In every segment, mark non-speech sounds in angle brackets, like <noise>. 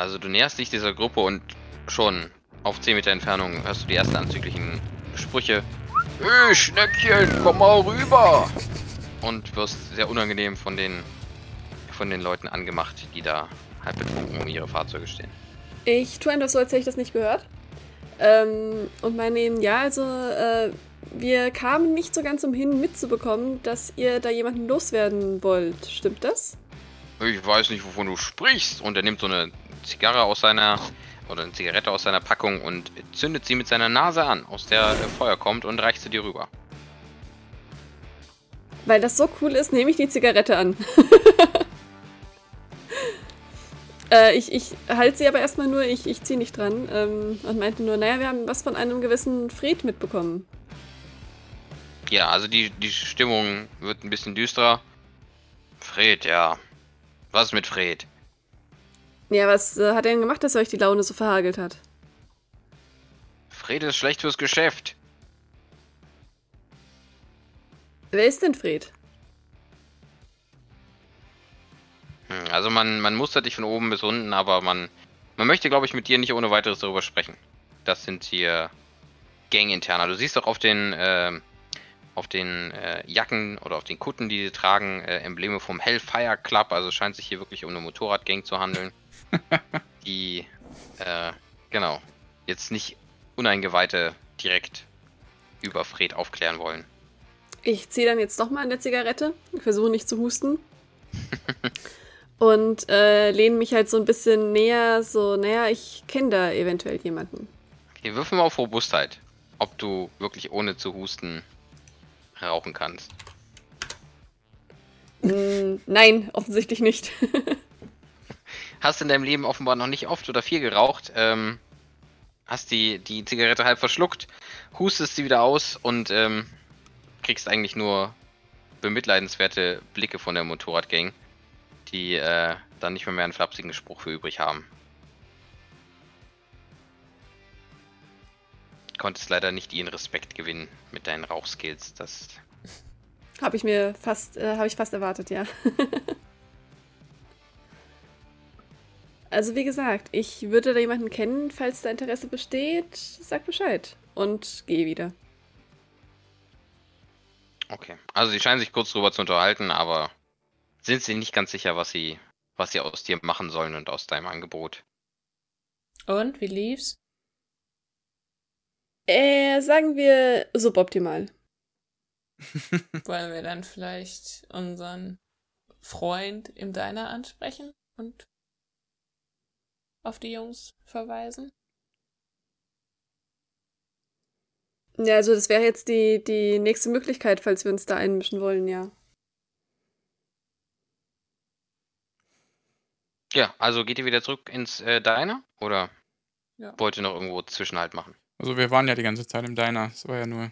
Also du näherst dich dieser Gruppe und schon auf 10 Meter Entfernung hörst du die ersten anzüglichen Sprüche. Hey, Schnäppchen, komm mal rüber! Und wirst sehr unangenehm von den, von den Leuten angemacht, die da halb betrunken um ihre Fahrzeuge stehen. Ich tue einfach so, als hätte ich das nicht gehört. Ähm, und meine eben, ja, also äh, wir kamen nicht so ganz umhin mitzubekommen, dass ihr da jemanden loswerden wollt. Stimmt das? Ich weiß nicht, wovon du sprichst. Und er nimmt so eine Zigarre aus seiner oder eine Zigarette aus seiner Packung und zündet sie mit seiner Nase an, aus der Feuer kommt und reicht sie dir rüber. Weil das so cool ist, nehme ich die Zigarette an. <laughs> äh, ich ich halte sie aber erstmal nur, ich, ich ziehe nicht dran ähm, und meinte nur, naja, wir haben was von einem gewissen Fred mitbekommen. Ja, also die, die Stimmung wird ein bisschen düsterer. Fred, ja. Was ist mit Fred? Ja, was äh, hat er denn gemacht, dass er euch die Laune so verhagelt hat? Fred ist schlecht fürs Geschäft. Wer ist denn Fred? Hm, also man, man mustert dich von oben bis unten, aber man, man möchte, glaube ich, mit dir nicht ohne weiteres darüber sprechen. Das sind hier Gang-Interner. Du siehst doch auf den, äh, auf den äh, Jacken oder auf den Kutten, die sie tragen, äh, Embleme vom Hellfire Club. Also es scheint sich hier wirklich um eine Motorradgang zu handeln. <laughs> die, äh, genau, jetzt nicht Uneingeweihte direkt über Fred aufklären wollen. Ich ziehe dann jetzt doch mal an der Zigarette, versuche nicht zu husten. <laughs> und äh, lehne mich halt so ein bisschen näher, so, naja, ich kenne da eventuell jemanden. Okay, wirf mal auf Robustheit, ob du wirklich ohne zu husten rauchen kannst. Mm, nein, offensichtlich nicht. <laughs> hast in deinem Leben offenbar noch nicht oft oder viel geraucht, ähm, hast die, die Zigarette halb verschluckt, hustest sie wieder aus und ähm, kriegst eigentlich nur bemitleidenswerte Blicke von der Motorradgang, die äh, dann nicht mehr, mehr einen flapsigen Spruch für übrig haben. Konntest leider nicht ihren Respekt gewinnen mit deinen Rauchskills. Das habe ich mir fast, äh, habe ich fast erwartet, ja. <laughs> Also wie gesagt, ich würde da jemanden kennen, falls da Interesse besteht, sag Bescheid und gehe wieder. Okay, also sie scheinen sich kurz drüber zu unterhalten, aber sind sie nicht ganz sicher, was sie, was sie aus dir machen sollen und aus deinem Angebot. Und wie lief's? Äh, sagen wir suboptimal. <laughs> Wollen wir dann vielleicht unseren Freund im Diner ansprechen und auf die Jungs verweisen? Ja, also das wäre jetzt die, die nächste Möglichkeit, falls wir uns da einmischen wollen, ja. Ja, also geht ihr wieder zurück ins äh, Diner oder ja. wollt ihr noch irgendwo Zwischenhalt machen? Also wir waren ja die ganze Zeit im Diner, es war ja nur.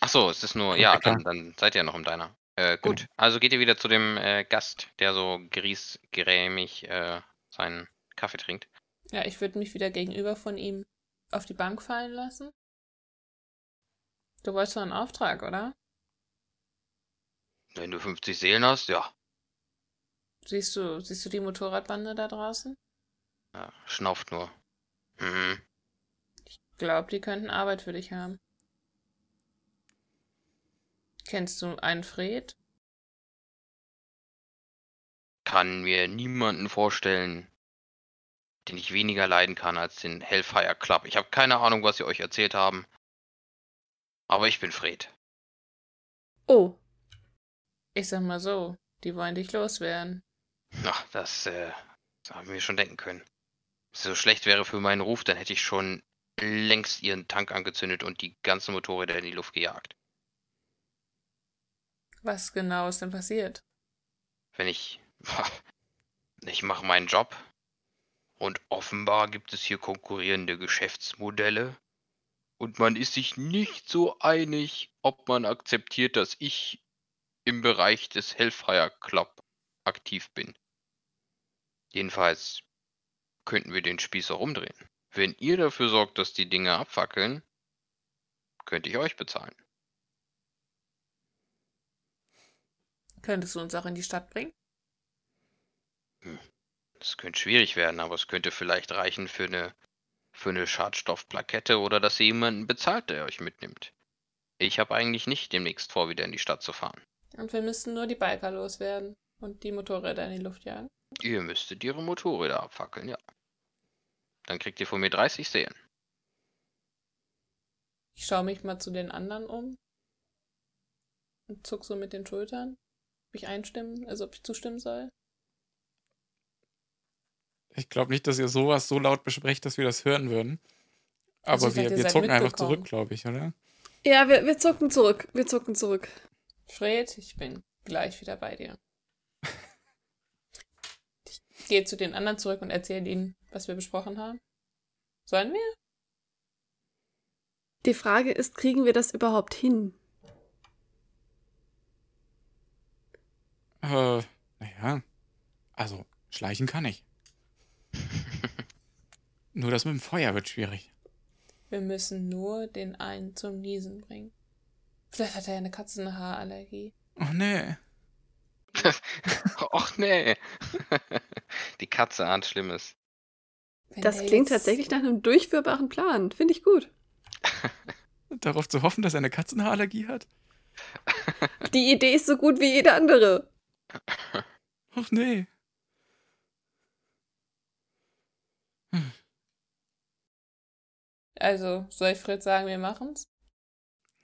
Ach so, es ist nur, ja, dann, dann seid ihr ja noch im Diner. Äh, gut, genau. also geht ihr wieder zu dem äh, Gast, der so griesgrämig äh, seinen Kaffee trinkt. Ja, ich würde mich wieder gegenüber von ihm auf die Bank fallen lassen. Du wolltest doch einen Auftrag, oder? Wenn du 50 Seelen hast, ja. Siehst du, siehst du die Motorradbande da draußen? Ja, schnauft nur. Mhm. Ich glaube, die könnten Arbeit für dich haben. Kennst du einen Fred? Kann mir niemanden vorstellen, den ich weniger leiden kann als den Hellfire Club. Ich habe keine Ahnung, was sie euch erzählt haben. Aber ich bin Fred. Oh. Ich sag mal so, die wollen dich loswerden. Na, das, äh, das haben wir schon denken können. Wenn es so schlecht wäre für meinen Ruf, dann hätte ich schon längst ihren Tank angezündet und die ganzen Motorräder in die Luft gejagt. Was genau ist denn passiert? Wenn ich. <laughs> Ich mache meinen Job, und offenbar gibt es hier konkurrierende Geschäftsmodelle. Und man ist sich nicht so einig, ob man akzeptiert, dass ich im Bereich des Hellfire Club aktiv bin. Jedenfalls könnten wir den Spieß auch umdrehen. Wenn ihr dafür sorgt, dass die Dinge abfackeln, könnte ich euch bezahlen. Könntest du uns auch in die Stadt bringen? Hm. Das könnte schwierig werden, aber es könnte vielleicht reichen für eine, für eine Schadstoffplakette oder dass ihr jemanden bezahlt, der euch mitnimmt. Ich habe eigentlich nicht demnächst vor, wieder in die Stadt zu fahren. Und wir müssten nur die Biker loswerden und die Motorräder in die Luft jagen. Ihr müsstet ihre Motorräder abfackeln, ja. Dann kriegt ihr von mir 30 Seelen. Ich schaue mich mal zu den anderen um und zuck so mit den Schultern. Ob ich einstimmen, also ob ich zustimmen soll. Ich glaube nicht, dass ihr sowas so laut besprecht, dass wir das hören würden. Also Aber ich wir, dachte, wir zucken einfach zurück, glaube ich, oder? Ja, wir, wir zucken zurück. Wir zucken zurück. Fred, ich bin gleich wieder bei dir. <laughs> Ich gehe zu den anderen zurück und erzähle ihnen, was wir besprochen haben. Sollen wir? Die Frage ist, kriegen wir das überhaupt hin? Äh, naja. Also, schleichen kann ich. <laughs> Nur das mit dem Feuer wird schwierig. Wir müssen nur den einen zum Niesen bringen. Vielleicht hat er ja eine Katzenhaarallergie. Oh nee. <laughs> Och nee. <laughs> Die Katze ahnt Schlimmes. Wenn Das klingt tatsächlich nach einem durchführbaren Plan. Finde ich gut. <laughs> Darauf zu hoffen, dass er eine Katzenhaarallergie hat? <laughs> Die Idee ist so gut wie jede andere. Och nee. Also, soll ich Fred sagen, wir machen's?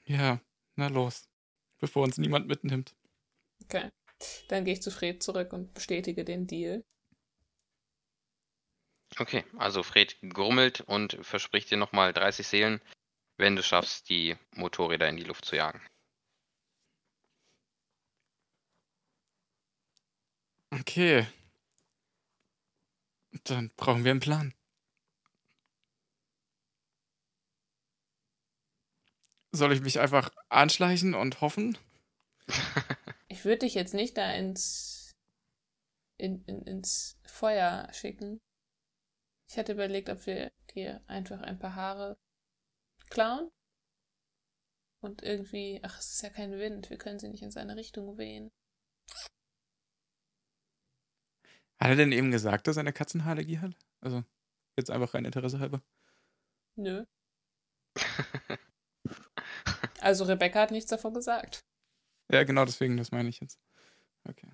Ja, na los. Bevor uns niemand mitnimmt. Okay. Dann gehe ich zu Fred zurück und bestätige den Deal. Okay, also Fred grummelt und verspricht dir nochmal 30 Seelen, wenn du schaffst, die Motorräder in die Luft zu jagen. Okay. Dann brauchen wir einen Plan. Soll ich mich einfach anschleichen und hoffen? <laughs> Ich würde dich jetzt nicht da ins, in, in, ins Feuer schicken. Ich hatte überlegt, ob wir dir einfach ein paar Haare klauen. Und irgendwie, ach, es ist ja kein Wind, wir können sie nicht in seine Richtung wehen. Hat er denn eben gesagt, dass er eine Katzenhaarallergie hat? Also, jetzt einfach rein Interesse halber. Nö. <laughs> Also Rebecca hat nichts davon gesagt. Ja, genau deswegen, das meine ich jetzt. Okay.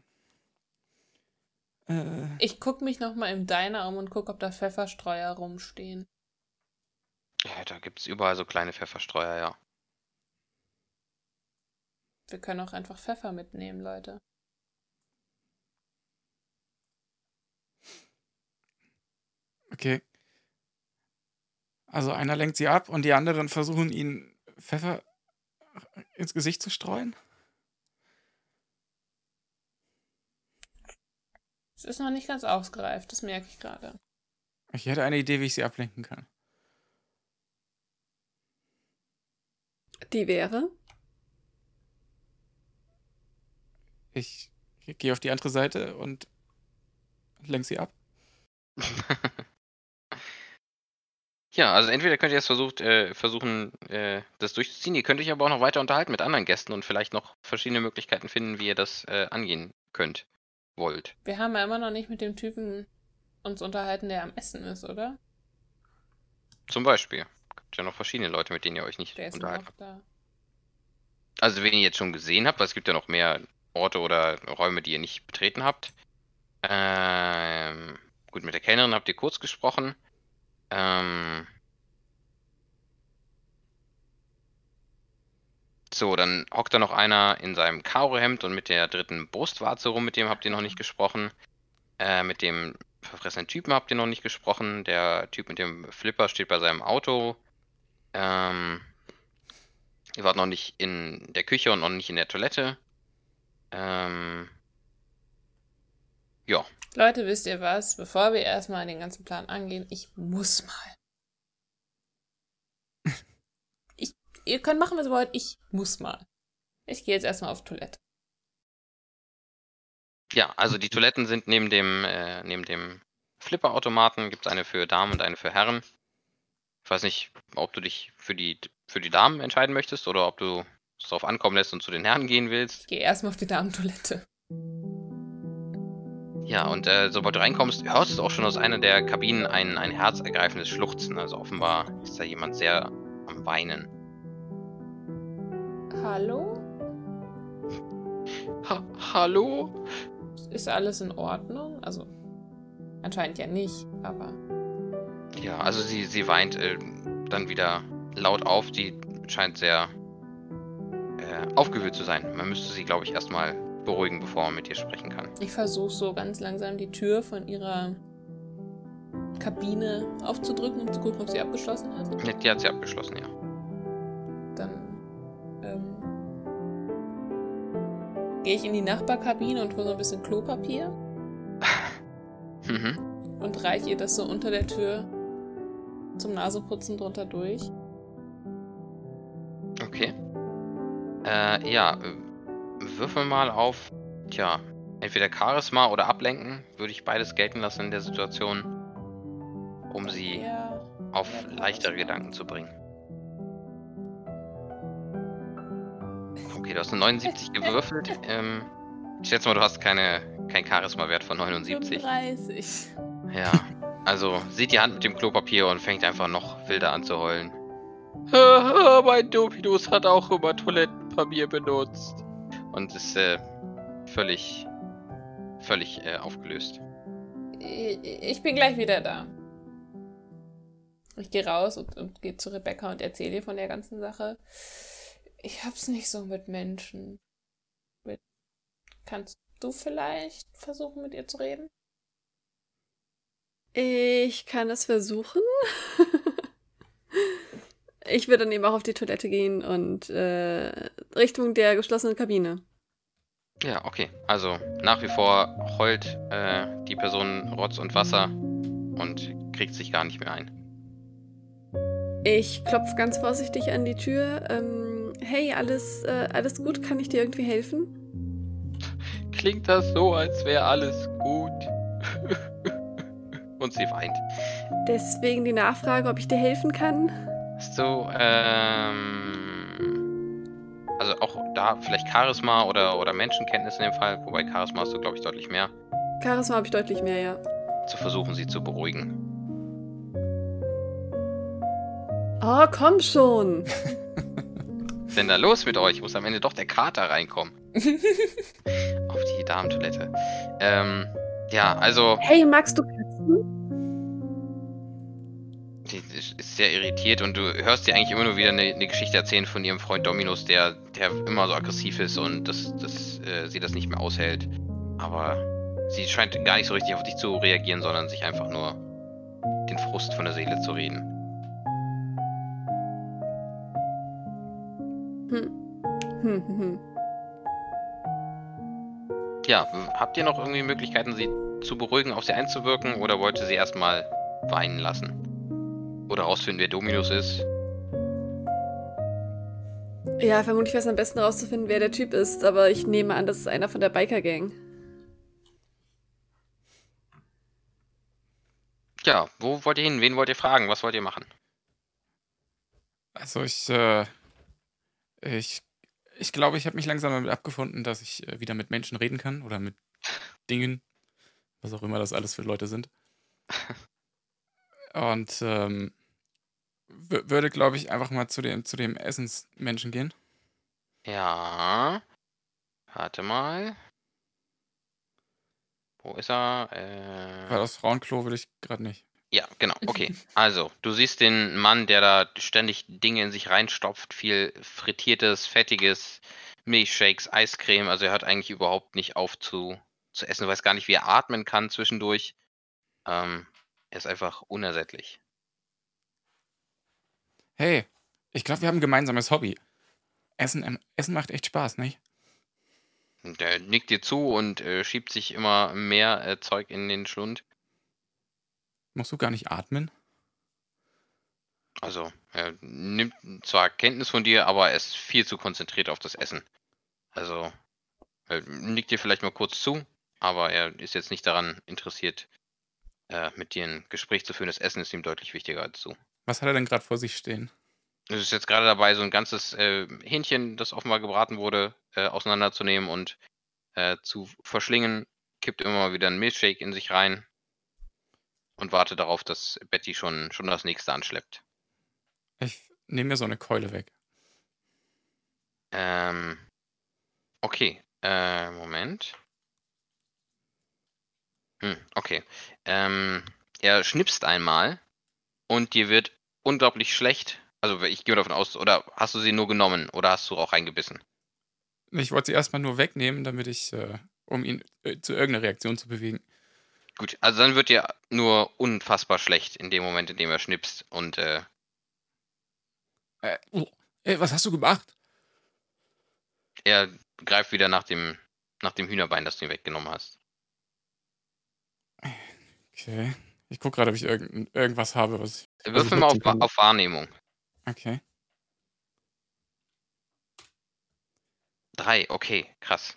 Äh, Ich guck mich nochmal im Diner um und guck, ob da Pfefferstreuer rumstehen. Ja, da gibt's überall so kleine Pfefferstreuer, ja. Wir können auch einfach Pfeffer mitnehmen, Leute. okay. Also einer lenkt sie ab und die anderen versuchen ihn Pfeffer ins Gesicht zu streuen? Es ist noch nicht ganz ausgereift, das merke ich gerade. Ich hätte eine Idee, wie ich sie ablenken kann. Die wäre. Ich gehe auf die andere Seite und lenk sie ab. <laughs> Ja, also entweder könnt ihr jetzt versucht, äh, versuchen, äh, das durchzuziehen. Ihr könnt euch aber auch noch weiter unterhalten mit anderen Gästen und vielleicht noch verschiedene Möglichkeiten finden, wie ihr das äh, angehen könnt, wollt. Wir haben ja immer noch nicht mit dem Typen uns unterhalten, der am Essen ist, oder? Zum Beispiel. Gibt ja noch verschiedene Leute, mit denen ihr euch nicht Der ist unterhalten noch da. Also wenn ihr jetzt schon gesehen habt, weil es gibt ja noch mehr Orte oder Räume, die ihr nicht betreten habt. Ähm, gut, mit der Kellnerin habt ihr kurz gesprochen. Ähm, so, dann hockt da noch einer in seinem Karohemd und mit der dritten Brustwarze rum, mit dem habt ihr noch nicht gesprochen. Äh, mit dem verfressenen Typen habt ihr noch nicht gesprochen. Der Typ mit dem Flipper steht bei seinem Auto. Ähm, Ihr wart noch nicht in der Küche und noch nicht in der Toilette. Ähm, ja, Leute, wisst ihr was? Bevor wir erstmal den ganzen Plan angehen, ich muss mal. Ihr könnt machen, was ihr wollt, ich muss mal. Ich gehe jetzt erstmal auf Toilette. ja, also die Toiletten sind neben dem, äh, neben dem Flipperautomaten gibt es eine für Damen und eine für Herren. Ich weiß nicht, ob du dich für die, für die Damen entscheiden möchtest oder ob du es darauf ankommen lässt und zu den Herren gehen willst. Ich gehe erstmal auf die Damentoilette. Ja, und äh, sobald du reinkommst, hörst du auch schon aus einer der Kabinen ein, ein herzergreifendes Schluchzen. Also offenbar ist da jemand sehr am Weinen. Hallo? Ha Hallo? Ist alles in Ordnung? Also, anscheinend ja nicht, aber. Ja, also sie, sie weint äh, dann wieder laut auf. Die scheint sehr äh, aufgewühlt zu sein. Man müsste sie, glaube ich, erstmal beruhigen, bevor man mit ihr sprechen kann. Ich versuche so ganz langsam die Tür von ihrer Kabine aufzudrücken, um zu gucken, ob sie abgeschlossen hat. Die hat sie abgeschlossen, ja. Dann ähm, gehe ich in die Nachbarkabine und hole so ein bisschen Klopapier <laughs> Mhm. und reiche ihr das so unter der Tür zum Naseputzen drunter durch. Okay. Äh, ja, äh, würfel mal auf, tja, entweder Charisma oder Ablenken. Würde ich beides gelten lassen in der Situation, um sie Ja. auf ja, leichtere. Gedanken zu bringen. Okay, du hast eine 79 gewürfelt. Ähm, ich schätze mal, du hast keine, kein Charisma-Wert von 79. 35. Ja, also sieht die Hand mit dem Klopapier und fängt einfach noch wilder an zu heulen. Haha, <laughs> mein Dominus hat auch immer Toilettenpapier benutzt. Und ist äh, völlig, völlig äh, aufgelöst. Ich, ich bin gleich wieder da. Ich gehe raus und, und gehe zu Rebecca und erzähle ihr von der ganzen Sache. Ich hab's nicht so mit Menschen. Mit, kannst du vielleicht versuchen, mit ihr zu reden? Ich kann es versuchen. <laughs> ich würde dann eben auch auf die Toilette gehen und äh, Richtung der geschlossenen Kabine. Ja, okay. Also nach wie vor heult äh, die Person Rotz und Wasser und kriegt sich gar nicht mehr ein. Ich klopfe ganz vorsichtig an die Tür. Ähm, hey, alles, äh, alles gut? Kann ich dir irgendwie helfen? Klingt das so, als wäre alles gut. und sie weint. Deswegen die Nachfrage, ob ich dir helfen kann. Hast du, ähm. Also auch da vielleicht Charisma oder, oder Menschenkenntnis in dem Fall, wobei Charisma hast du, glaube ich, deutlich mehr, Charisma habe ich deutlich mehr, ja. zu versuchen, sie zu beruhigen. Oh, komm schon. <laughs> Was ist denn da los mit euch? Muss am Ende doch der Kater reinkommen. <laughs> Auf die Damentoilette. Ähm, ja, also, Hey, magst du Katzen? die ist sehr irritiert und du hörst dir eigentlich immer nur wieder eine, eine Geschichte erzählen von ihrem Freund Dominus, der, der immer so aggressiv ist und das, das, äh, sie das nicht mehr aushält. Aber sie scheint gar nicht so richtig auf dich zu reagieren, sondern sich einfach nur den Frust von der Seele zu reden. Hm. Hm, hm, hm. Ja, habt ihr noch irgendwie Möglichkeiten, sie zu beruhigen, auf sie einzuwirken oder wollt ihr sie erstmal weinen lassen? Oder rausfinden, wer Dominus ist? Ja, vermutlich wäre es am besten rauszufinden, wer der Typ ist, aber ich nehme an, das ist einer von der Biker-Gang. Ja, wo wollt ihr hin? Wen wollt ihr fragen? Was wollt ihr machen? Also ich, äh, ich, ich glaube, ich habe mich langsam damit abgefunden, dass ich äh, wieder mit Menschen reden kann oder mit Dingen, was auch immer das alles für Leute sind. <laughs> Und ähm, wü- würde, glaube ich, einfach mal zu dem, zu dem Essensmenschen gehen. Ja. Warte mal. Wo ist er? Äh... Weil das Frauenklo will ich gerade nicht. Ja, genau. Okay. <laughs> Also, du siehst den Mann, der da ständig Dinge in sich reinstopft, viel frittiertes, fettiges, Milchshakes, Eiscreme. Also er hört eigentlich überhaupt nicht auf zu, zu essen. Du weißt gar nicht, wie er atmen kann zwischendurch. Ähm, er ist einfach unersättlich. Hey, ich glaube, wir haben ein gemeinsames Hobby. Essen, ähm, Essen macht echt Spaß, nicht? Und er nickt dir zu und äh, schiebt sich immer mehr äh, Zeug in den Schlund. Musst du gar nicht atmen? Also, er nimmt zwar Kenntnis von dir, aber er ist viel zu konzentriert auf das Essen. Also, er nickt dir vielleicht mal kurz zu, aber er ist jetzt nicht daran interessiert, äh, mit dir ein Gespräch zu führen. Das Essen ist ihm deutlich wichtiger als du. Was hat er denn gerade vor sich stehen? Es ist jetzt gerade dabei, so ein ganzes äh, Hähnchen, das offenbar gebraten wurde, äh, auseinanderzunehmen und äh, zu verschlingen. kippt immer mal wieder einen Milchshake in sich rein und wartet darauf, dass Betty schon, schon das nächste anschleppt. Ich nehme mir so eine Keule weg. Ähm, okay, äh, Moment. Hm, okay. Ähm, er schnipst einmal und dir wird unglaublich schlecht. Also ich gehe davon aus, oder hast du sie nur genommen oder hast du auch reingebissen? Ich wollte sie erstmal nur wegnehmen, damit ich, äh, um ihn äh, zu irgendeiner Reaktion zu bewegen. Gut, also dann wird dir nur unfassbar schlecht in dem Moment, in dem er schnipst und äh, Äh, oh, ey, was hast du gemacht? er greift wieder nach dem, nach dem Hühnerbein, das du ihm weggenommen hast. Okay. Ich gucke gerade, ob ich irgend, irgendwas habe, was ich. was Würfel ich mal auf, auf Wahrnehmung. Okay. Drei, okay, krass.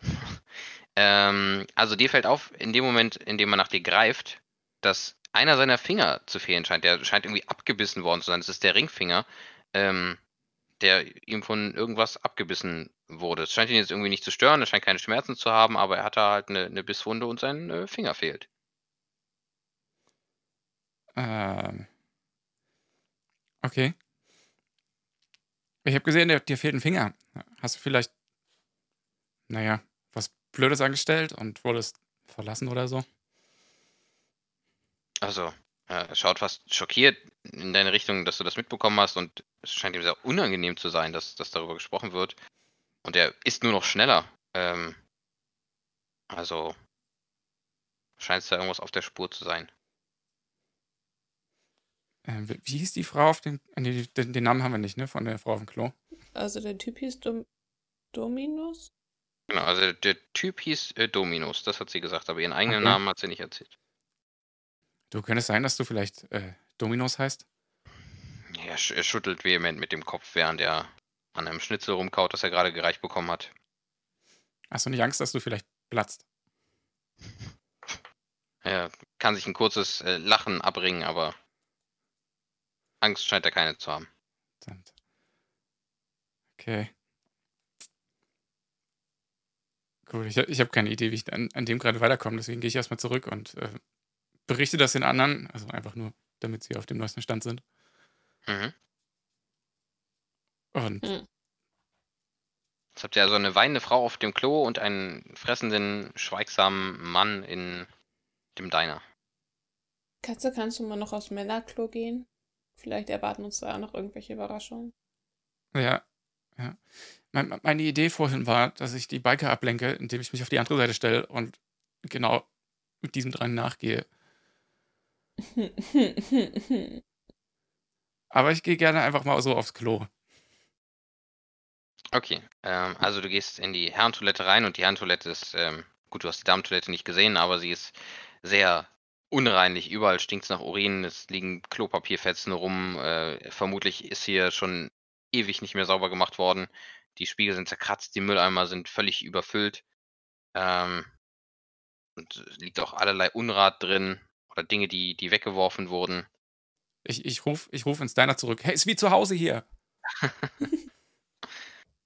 Ähm, also dir fällt auf, in dem Moment, in dem er nach dir greift, dass einer seiner Finger zu fehlen scheint. Der scheint irgendwie abgebissen worden zu sein. Das ist der Ringfinger, ähm, der ihm von irgendwas abgebissen wurde. Es scheint ihn jetzt irgendwie nicht zu stören, er scheint keine Schmerzen zu haben, aber er hat da halt eine, eine Bisswunde und sein äh, Finger fehlt. Ähm. Okay. Ich habe gesehen, dir, dir fehlt ein Finger. Hast du vielleicht, naja, Blödes angestellt und wurdest verlassen oder so? Also, äh, er schaut fast schockiert in deine Richtung, dass du das mitbekommen hast und es scheint ihm sehr unangenehm zu sein, dass, dass darüber gesprochen wird. Und er ist nur noch schneller. Ähm, also scheint es da irgendwas auf der Spur zu sein. Ähm, wie hieß die Frau auf dem. äh, Nee, den, den Namen haben wir nicht, ne? Von der Frau auf dem Klo. Also der Typ hieß Dom Dominus? Genau, also der Typ hieß äh, Dominus, das hat sie gesagt, aber ihren eigenen Okay. Namen hat sie nicht erzählt. Du könntest sein, dass du vielleicht äh, Dominos heißt? Er, sch er schüttelt vehement mit dem Kopf, während er an einem Schnitzel rumkaut, das er gerade gereicht bekommen hat. Hast du nicht Angst, dass du vielleicht platzt? <laughs> Er kann sich ein kurzes äh, Lachen abbringen, aber Angst scheint er keine zu haben. Okay. Gut, ich, ich habe keine Idee, wie ich an, an dem gerade weiterkomme, deswegen gehe ich erstmal zurück und äh, berichte das den anderen, also einfach nur, damit sie auf dem neuesten Stand sind. Mhm. Und Hm. Jetzt habt ihr also eine weinende Frau auf dem Klo und einen fressenden, schweigsamen Mann in dem Diner. Katze, kannst du mal noch aufs Männerklo gehen? Vielleicht erwarten uns da auch noch irgendwelche Überraschungen. ja, ja. Mein, meine Idee vorhin war, dass ich die Biker ablenke, indem ich mich auf die andere Seite stelle und genau mit diesem Drang nachgehe. <laughs> Aber ich gehe gerne einfach mal so aufs Klo. Okay, ähm, also du gehst in die Herrentoilette rein und die Herrentoilette ist, ähm, gut, du hast die Damentoilette nicht gesehen, aber sie ist sehr unreinlich. Überall stinkt es nach Urin, es liegen Klopapierfetzen rum. Äh, vermutlich ist hier schon ewig nicht mehr sauber gemacht worden. Die Spiegel sind zerkratzt, die Mülleimer sind völlig überfüllt. Ähm, und es liegt auch allerlei Unrat drin oder Dinge, die, die weggeworfen wurden. Ich, ich rufe ich ruf ins Diner zurück. Hey, ist wie zu Hause hier. <laughs>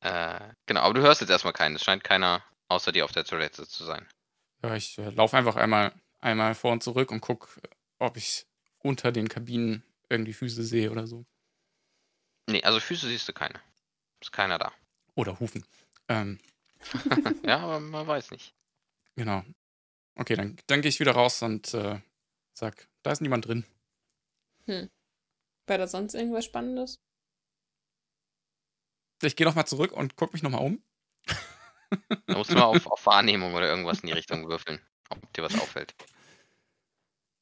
Äh, genau, aber du hörst jetzt erstmal keinen. Es scheint keiner außer dir auf der Toilette zu sein. Ja, ich äh, laufe einfach einmal, einmal vor und zurück und gucke, ob ich unter den Kabinen irgendwie Füße sehe oder so. Nee, also Füße siehst du keine. Ist keiner da. Oder Hufen. Ähm, <laughs> ja, aber man weiß nicht. genau. Okay, dann, dann gehe ich wieder raus und äh, sag, da ist niemand drin. War da sonst irgendwas Spannendes? Ich gehe nochmal zurück und gucke mich nochmal um. Da musst du mal auf, auf Wahrnehmung oder irgendwas in die Richtung würfeln, ob dir was auffällt.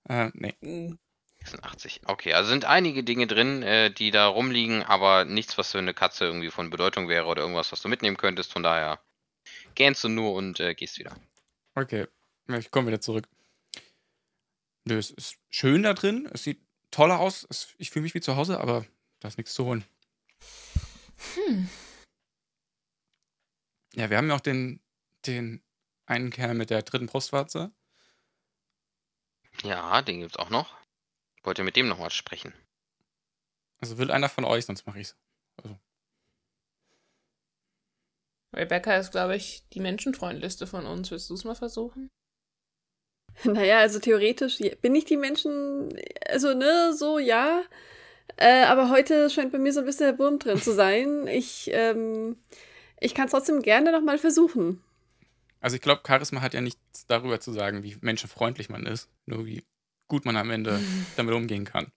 Äh, nee. Hm. 86. Okay, also sind einige Dinge drin, äh, die da rumliegen, aber nichts, was für eine Katze irgendwie von Bedeutung wäre oder irgendwas, was du mitnehmen könntest. Von daher gähnst du nur und äh, gehst wieder. Okay, ich komme wieder zurück. Nö, es ist schön da drin. Es sieht toll aus. Es, ich fühle mich wie zu Hause, aber da ist nichts zu holen. Hm. Ja, wir haben ja auch den, den einen Kerl mit der dritten Brustwarze. Ja, den gibt's auch noch. Wollte mit dem nochmal sprechen. Also will einer von euch, sonst mache ich's. Rebecca ist, glaube ich, die menschenfreundlichste von uns. Willst du es mal versuchen? <laughs> Naja, also theoretisch bin ich die Menschen, also ne, so ja. Äh, aber heute scheint bei mir so ein bisschen der Wurm drin zu sein. Ich, ähm, ich kann es trotzdem gerne nochmal versuchen. Also ich glaube, Charisma hat ja nichts darüber zu sagen, wie menschenfreundlich man ist, nur wie gut man am Ende <laughs> damit umgehen kann.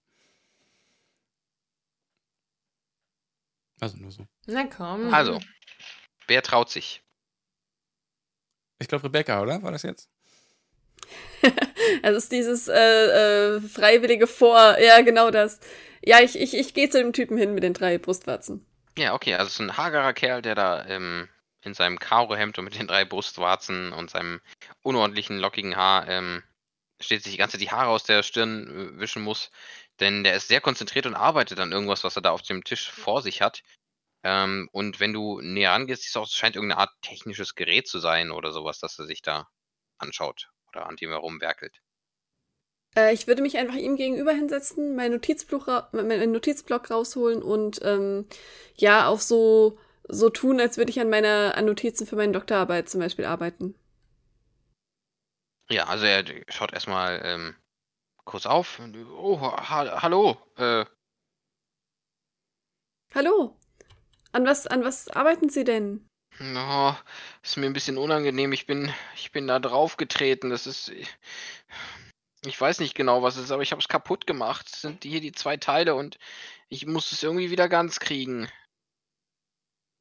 Also nur so. Na komm. Also, wer traut sich? Ich glaube, Rebecca, oder? War das jetzt? <laughs> Es ist dieses äh, äh, freiwillige Vor. Ja, genau das. Ja, ich, ich, ich gehe zu dem Typen hin mit den drei Brustwarzen. Ja, okay, also es ist ein hagerer Kerl, der da ähm, in seinem Karohemd und mit den drei Brustwarzen und seinem unordentlichen, lockigen Haar ähm, steht sich die ganze Zeit die Haare aus der Stirn äh, wischen muss. Denn der ist sehr konzentriert und arbeitet an irgendwas, was er da auf dem Tisch vor sich hat. Ähm, und wenn du näher rangehst, siehst du auch, es scheint irgendeine Art technisches Gerät zu sein oder sowas, das er sich da anschaut oder an dem er rumwerkelt. Äh, ich würde mich einfach ihm gegenüber hinsetzen, meinen Notizblock, meinen Notizblock rausholen und ähm, ja, auch so, so tun, als würde ich an meiner an Notizen für meine Doktorarbeit zum Beispiel arbeiten. Ja, also er schaut erstmal ähm, kurz auf. Oh, ha hallo. Äh, Hallo. An was, an was arbeiten Sie denn? no, ist mir ein bisschen unangenehm. Ich bin, ich bin da draufgetreten. Das ist. Ich weiß nicht genau, was es ist, aber ich habe es kaputt gemacht. Es sind hier die zwei Teile und ich muss es irgendwie wieder ganz kriegen.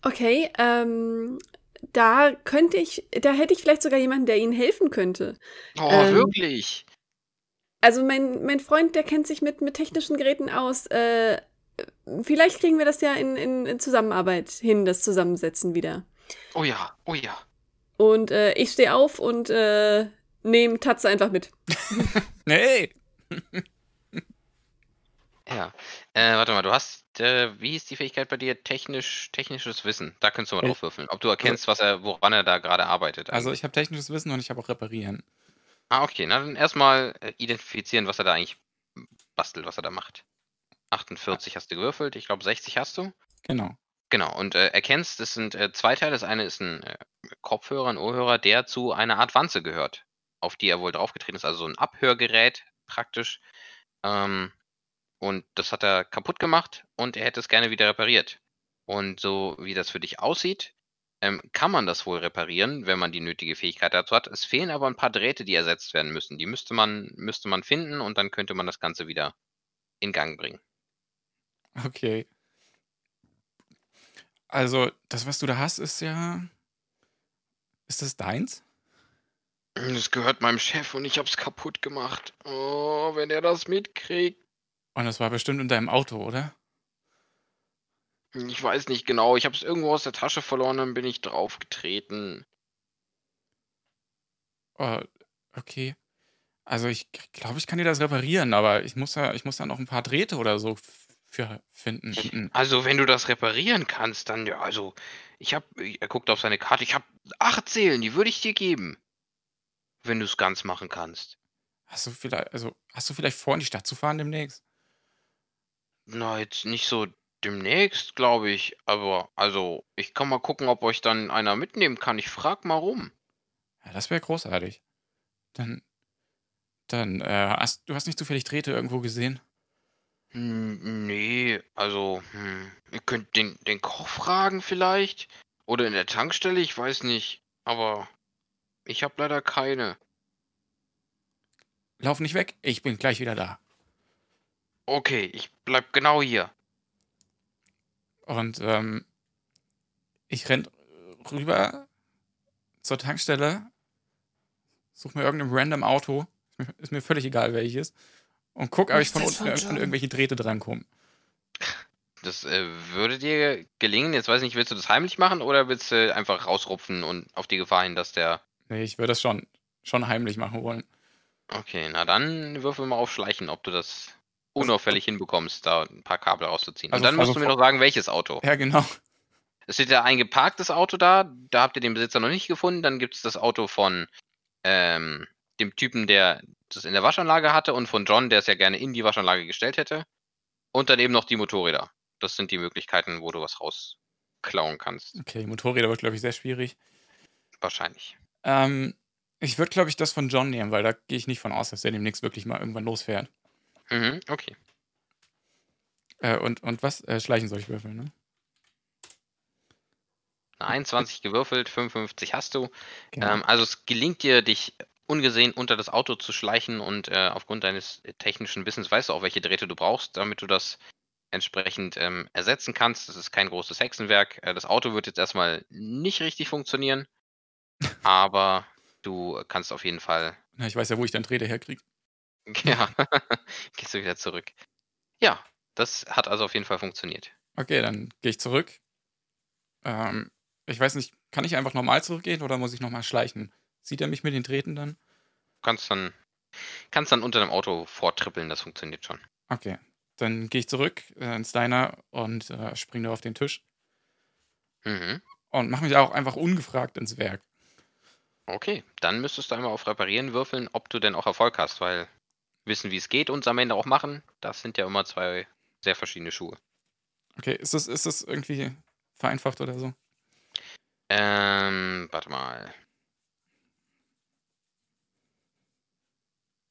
Okay, ähm, da könnte ich, da hätte ich vielleicht sogar jemanden, der Ihnen helfen könnte. Oh, Ähm, wirklich? Also mein, mein Freund, der kennt sich mit, mit technischen Geräten aus. Äh, vielleicht kriegen wir das ja in, in, in Zusammenarbeit hin, das Zusammensetzen wieder. Oh ja, oh ja. Und äh, ich stehe auf und äh, nehme Tatze einfach mit. <laughs> Nee! Ja. Äh, warte mal, du hast, äh, wie ist die Fähigkeit bei dir? Technisch, technisches Wissen. Da kannst du mal Ja. drauf würfeln. Ob du erkennst, was er, woran er da gerade arbeitet. Also eigentlich. ich habe technisches Wissen und ich habe auch Reparieren. Ah, okay. Na dann erstmal äh, identifizieren, was er da eigentlich bastelt, was er da macht. 48 hast du gewürfelt, ich glaube 60 hast du. Genau. Genau, und äh, erkennst, es sind äh, zwei Teile. Das eine ist ein äh, Kopfhörer, ein Ohrhörer, der zu einer Art Wanze gehört, auf die er wohl draufgetreten ist. Also so ein Abhörgerät praktisch. Ähm, und das hat er kaputt gemacht und er hätte es gerne wieder repariert. Und so wie das für dich aussieht, ähm, kann man das wohl reparieren, wenn man die nötige Fähigkeit dazu hat. Es fehlen aber ein paar Drähte, die ersetzt werden müssen. Die müsste man, müsste man finden und dann könnte man das Ganze wieder in Gang bringen. Okay. Also, das, was du da hast, ist ja. Ist das deins? Das gehört meinem Chef und ich hab's kaputt gemacht. Oh, wenn er das mitkriegt. Und das war bestimmt in deinem Auto, oder? Ich weiß nicht genau. Ich hab's irgendwo aus der Tasche verloren, dann bin ich draufgetreten. Oh, okay. Also ich glaube, ich kann dir das reparieren, aber ich muss da, ich muss da noch ein paar Drähte oder so für finden. Also, wenn du das reparieren kannst, dann ja, also, ich hab, er guckt auf seine Karte, ich hab acht Seelen, die würde ich dir geben. Wenn du es ganz machen kannst. Hast du vielleicht, also hast du vielleicht vor, in die Stadt zu fahren demnächst? Na, jetzt nicht so demnächst, glaube ich. Aber, also, ich kann mal gucken, ob euch dann einer mitnehmen kann. Ich frag mal rum. Ja, das wäre großartig. Dann, dann, äh, hast, du hast nicht zufällig Drähte irgendwo gesehen? Hm, Nee, also, hm, ihr könnt den, den Koch fragen vielleicht. Oder in der Tankstelle, ich weiß nicht. Aber ich habe leider keine. Lauf nicht weg, ich bin gleich wieder da. Okay, ich bleib genau hier. Und ähm, ich renn rüber zur Tankstelle, such mir irgendein random Auto, ist mir, völlig egal welches, und guck, ob ich von unten von an irgendwelche Drähte drankomme. Das äh, würde dir gelingen. Jetzt weiß ich nicht, willst du das heimlich machen oder willst du einfach rausrupfen und auf die Gefahr hin, dass der. Nee, ich würde das schon, schon heimlich machen wollen. Okay, na dann würfel mal auf Schleichen, ob du das unauffällig hinbekommst, da ein paar Kabel rauszuziehen. Also- und dann musst also du mir noch sagen, welches Auto. Ja, genau. Es steht ja ein geparktes Auto da, da habt ihr den Besitzer noch nicht gefunden. Dann gibt es das Auto von ähm, dem Typen, der das in der Waschanlage hatte und von John, der es ja gerne in die Waschanlage gestellt hätte. Und dann eben noch die Motorräder. Das sind die Möglichkeiten, wo du was rausklauen kannst. Okay, Motorräder wird, glaube ich, sehr schwierig. Wahrscheinlich. Ähm, Ich würde, glaube ich, das von John nehmen, weil da gehe ich nicht von aus, dass er demnächst wirklich mal irgendwann losfährt. Mhm, okay. Äh, und, und was? Äh, Schleichen soll ich würfeln, ne? Eine 21 gewürfelt, 55 hast du. Genau. Ähm, also es gelingt dir, dich ungesehen unter das Auto zu schleichen und äh, aufgrund deines technischen Wissens weißt du auch, welche Drähte du brauchst, damit du das entsprechend ähm, ersetzen kannst. Das ist kein großes Hexenwerk. Äh, das Auto wird jetzt erstmal nicht richtig funktionieren, <laughs> aber du kannst auf jeden Fall, Na, ich weiß ja, wo ich dann Drähte herkriege. <laughs> ja, <laughs> gehst du wieder zurück. Ja, das hat also auf jeden Fall funktioniert. Okay, dann gehe ich zurück. Ähm, ich weiß nicht, kann ich einfach normal zurückgehen oder muss ich nochmal schleichen? Sieht er mich mit den Drähten dann? Du kannst dann, kannst dann unter dem Auto vortrippeln, das funktioniert schon. Okay, dann gehe ich zurück äh, ins Diner und äh, springe auf den Tisch Mhm. und mache mich auch einfach ungefragt ins Werk. Okay, dann müsstest du einmal auf Reparieren würfeln, ob du denn auch Erfolg hast, weil wissen, wie es geht und es am Ende auch machen, das sind ja immer zwei sehr verschiedene Schuhe. Okay, ist das, ist das irgendwie vereinfacht oder so? Ähm, warte mal.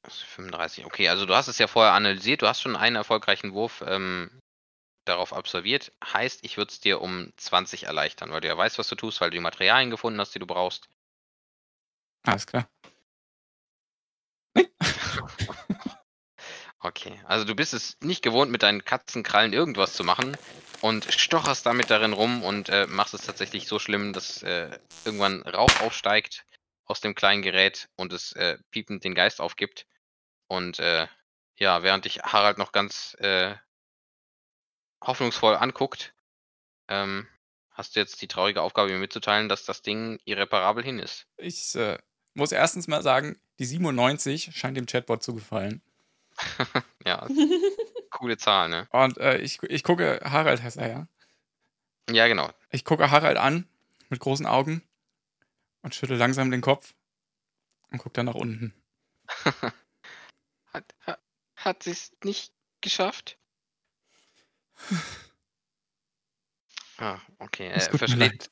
Das ist 35. Okay, also du hast es ja vorher analysiert, du hast schon einen erfolgreichen Wurf ähm, darauf absolviert. Heißt, ich würde es dir um 20 erleichtern, weil du ja weißt, was du tust, weil du die Materialien gefunden hast, die du brauchst. Alles klar. <laughs> Okay, also du bist es nicht gewohnt, mit deinen Katzenkrallen irgendwas zu machen und stocherst damit darin rum und äh, machst es tatsächlich so schlimm, dass äh, irgendwann Rauch aufsteigt aus dem kleinen Gerät und es äh, piepend den Geist aufgibt. Und äh, ja, während dich Harald noch ganz äh, hoffnungsvoll anguckt, ähm, hast du jetzt die traurige Aufgabe, mir mitzuteilen, dass das Ding irreparabel hin ist. Ich äh, muss erstens mal sagen, die 97 scheint dem Chatbot zu gefallen. <laughs> Ja, <laughs> coole Zahl, ne? Und äh, ich, ich gucke, Harald heißt er ja. Ja, genau. Ich gucke Harald an mit großen Augen und schüttel langsam den Kopf und gucke dann nach unten. <laughs> Hat, hat, hat sie es nicht geschafft? Ah, okay. Er versteht.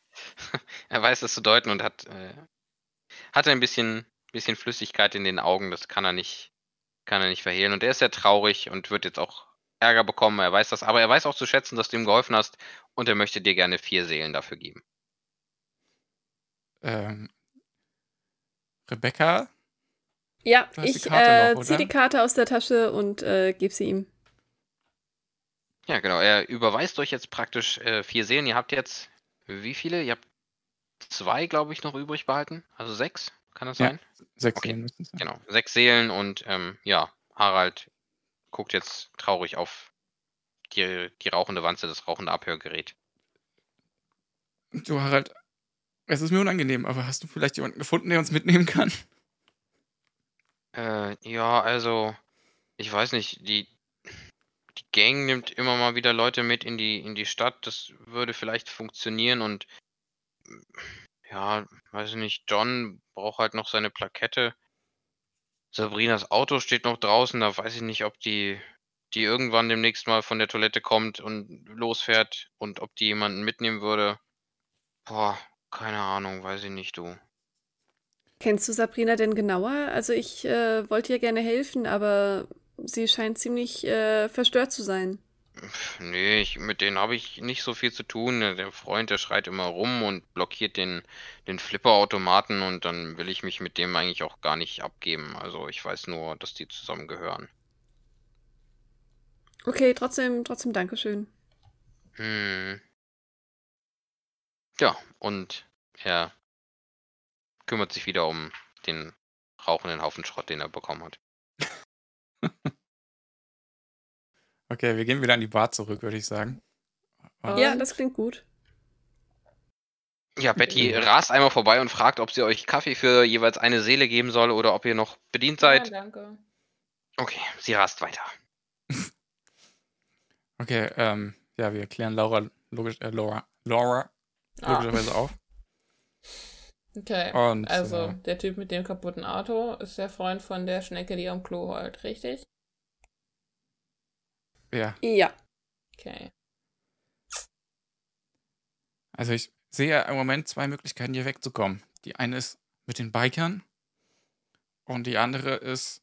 er weiß das zu deuten und hat, äh, hatte ein bisschen, bisschen Flüssigkeit in den Augen. Das kann er nicht, kann er nicht verhehlen. Und er ist sehr traurig und wird jetzt auch Ärger bekommen. Er weiß das, aber er weiß auch zu schätzen, dass du ihm geholfen hast und er möchte dir gerne vier Seelen dafür geben. Ähm, Rebecca, Ja, ich äh, ziehe die Karte aus der Tasche und äh, gebe sie ihm. Ja, genau. Er überweist euch jetzt praktisch äh, vier Seelen. Ihr habt jetzt wie viele? Ihr habt zwei, glaube ich, noch übrig behalten. Also sechs, kann das Ja. sein? sechs Okay. Seelen sein. Genau, sechs Seelen und ähm, ja, Harald guckt jetzt traurig auf die, die rauchende Wanze, das rauchende Abhörgerät. Du, Harald, es ist mir unangenehm, aber hast du vielleicht jemanden gefunden, der uns mitnehmen kann? Äh, ja, also, ich weiß nicht, die, die Gang nimmt immer mal wieder Leute mit in die, in die Stadt, das würde vielleicht funktionieren und ja, weiß ich nicht, John braucht halt noch seine Plakette. Sabrinas Auto steht noch draußen, da weiß ich nicht, ob die, die irgendwann demnächst mal von der Toilette kommt und losfährt und ob die jemanden mitnehmen würde. Boah, keine Ahnung, weiß ich nicht, du. Kennst du Sabrina denn genauer? Also ich äh, wollte ihr gerne helfen, aber sie scheint ziemlich äh, verstört zu sein. Nee, ich, mit denen habe ich nicht so viel zu tun. Der Freund, der schreit immer rum und blockiert den, den Flipperautomaten und dann will ich mich mit dem eigentlich auch gar nicht abgeben. Also ich weiß nur, dass die zusammen gehören. Okay, trotzdem, trotzdem Dankeschön. Hm. Ja, und er kümmert sich wieder um den rauchenden Haufen Schrott, den er bekommen hat. <laughs> Okay, wir gehen wieder an die Bar zurück, würde ich sagen. Und Ja, das klingt gut. Ja, Betty rast einmal vorbei und fragt, ob sie euch Kaffee für jeweils eine Seele geben soll oder ob ihr noch bedient seid. Ja, danke. Okay, sie rast weiter. <laughs> Okay, ähm, ja, wir klären Laura, logisch, äh, Laura, Laura Ah, logischerweise auf. okay. Und, also, äh, der Typ mit dem kaputten Auto ist der Freund von der Schnecke, die am Klo heult, richtig? Ja, Ja. Okay. also ich sehe im Moment zwei Möglichkeiten, hier wegzukommen. Die eine ist mit den Bikern Und die andere ist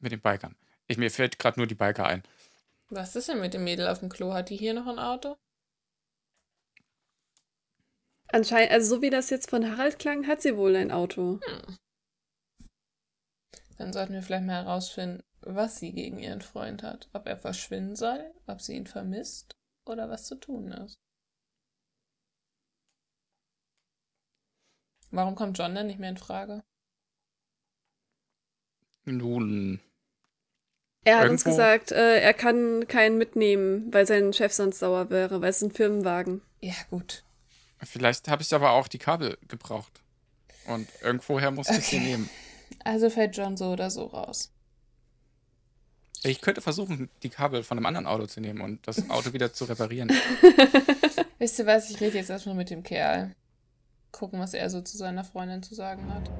mit den Bikern. Ich, mir fällt gerade nur die Biker ein. Was ist denn mit dem Mädel auf dem Klo? Hat die hier noch ein Auto? Anscheinend, also so wie das jetzt von Harald klang, hat sie wohl ein Auto. Hm. Dann sollten wir vielleicht mal herausfinden, was sie gegen ihren Freund hat. Ob er verschwinden soll, ob sie ihn vermisst oder was zu tun ist. Warum kommt John denn nicht mehr in Frage? Nun, Er hat uns Irgendwo- gesagt, äh, er kann keinen mitnehmen, weil sein Chef sonst sauer wäre, weil es ein Firmenwagen. Ja, gut. vielleicht habe ich aber auch die Kabel gebraucht. Und irgendwoher musste ich sie Okay. nehmen. Also fällt John so oder so raus. Ich könnte versuchen, die Kabel von einem anderen Auto zu nehmen und das Auto wieder zu reparieren. <laughs> Wisst ihr was? Ich rede jetzt erstmal mit dem Kerl. Gucken, was er so zu seiner Freundin zu sagen hat.